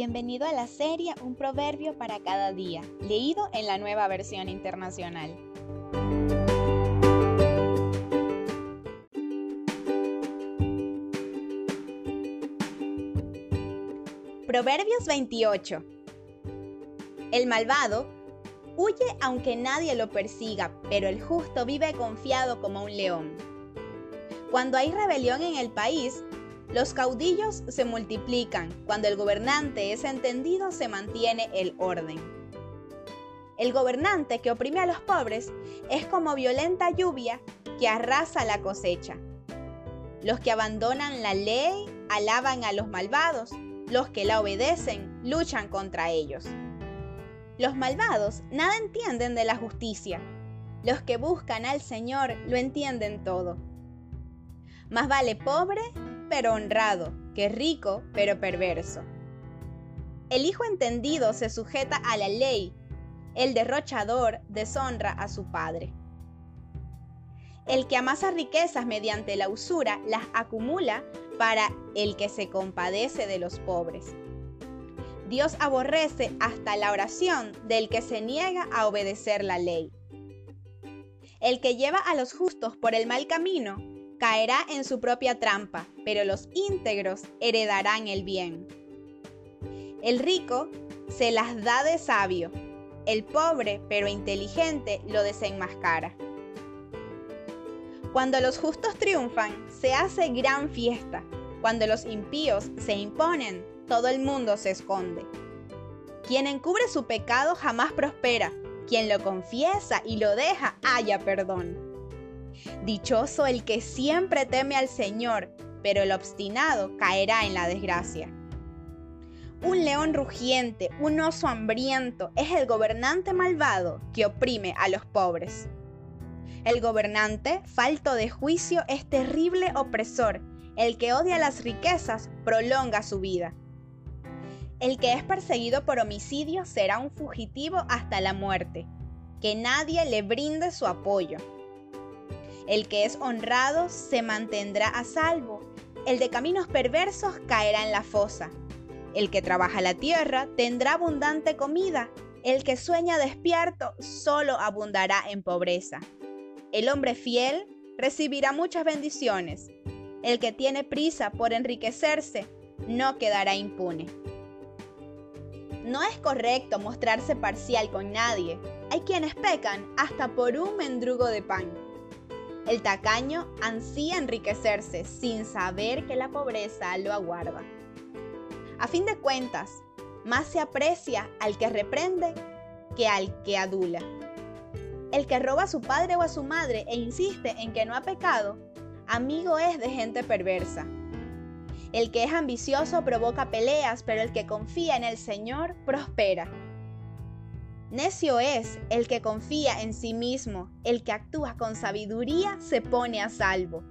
Bienvenido a la serie Un proverbio para cada día, leído en la nueva versión internacional. Proverbios 28. El malvado huye aunque nadie lo persiga, pero el justo vive confiado como un león. Cuando hay rebelión en el país, los caudillos se multiplican, cuando el gobernante es entendido se mantiene el orden. El gobernante que oprime a los pobres es como violenta lluvia que arrasa la cosecha. Los que abandonan la ley alaban a los malvados, los que la obedecen luchan contra ellos. Los malvados nada entienden de la justicia, los que buscan al Señor lo entienden todo. Más vale pobre pero honrado, que rico, pero perverso. El hijo entendido se sujeta a la ley, el derrochador deshonra a su padre. El que amasa riquezas mediante la usura las acumula para el que se compadece de los pobres. Dios aborrece hasta la oración del que se niega a obedecer la ley. El que lleva a los justos por el mal camino caerá en su propia trampa, pero los íntegros heredarán el bien. El rico se las da de sabio, el pobre pero inteligente lo desenmascara. Cuando los justos triunfan, se hace gran fiesta. Cuando los impíos se imponen, todo el mundo se esconde. Quien encubre su pecado jamás prospera. Quien lo confiesa y lo deja haya perdón. Dichoso el que siempre teme al Señor, pero el obstinado caerá en la desgracia. Un león rugiente, un oso hambriento, es el gobernante malvado que oprime a los pobres. El gobernante, falto de juicio, es terrible opresor. El que odia las riquezas prolonga su vida. El que es perseguido por homicidio será un fugitivo hasta la muerte. Que nadie le brinde su apoyo. El que es honrado se mantendrá a salvo. El de caminos perversos caerá en la fosa. El que trabaja la tierra tendrá abundante comida. El que sueña despierto solo abundará en pobreza. El hombre fiel recibirá muchas bendiciones. El que tiene prisa por enriquecerse no quedará impune. No es correcto mostrarse parcial con nadie. Hay quienes pecan hasta por un mendrugo de pan. El tacaño ansía enriquecerse sin saber que la pobreza lo aguarda. A fin de cuentas, más se aprecia al que reprende que al que adula. El que roba a su padre o a su madre e insiste en que no ha pecado, amigo es de gente perversa. El que es ambicioso provoca peleas, pero el que confía en el Señor prospera. Necio es el que confía en sí mismo, el que actúa con sabiduría se pone a salvo.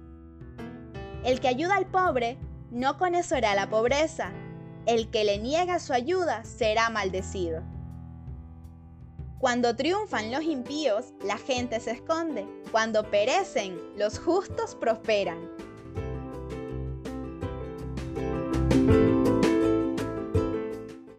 El que ayuda al pobre no conocerá la pobreza, el que le niega su ayuda será maldecido. Cuando triunfan los impíos, la gente se esconde, cuando perecen, los justos prosperan.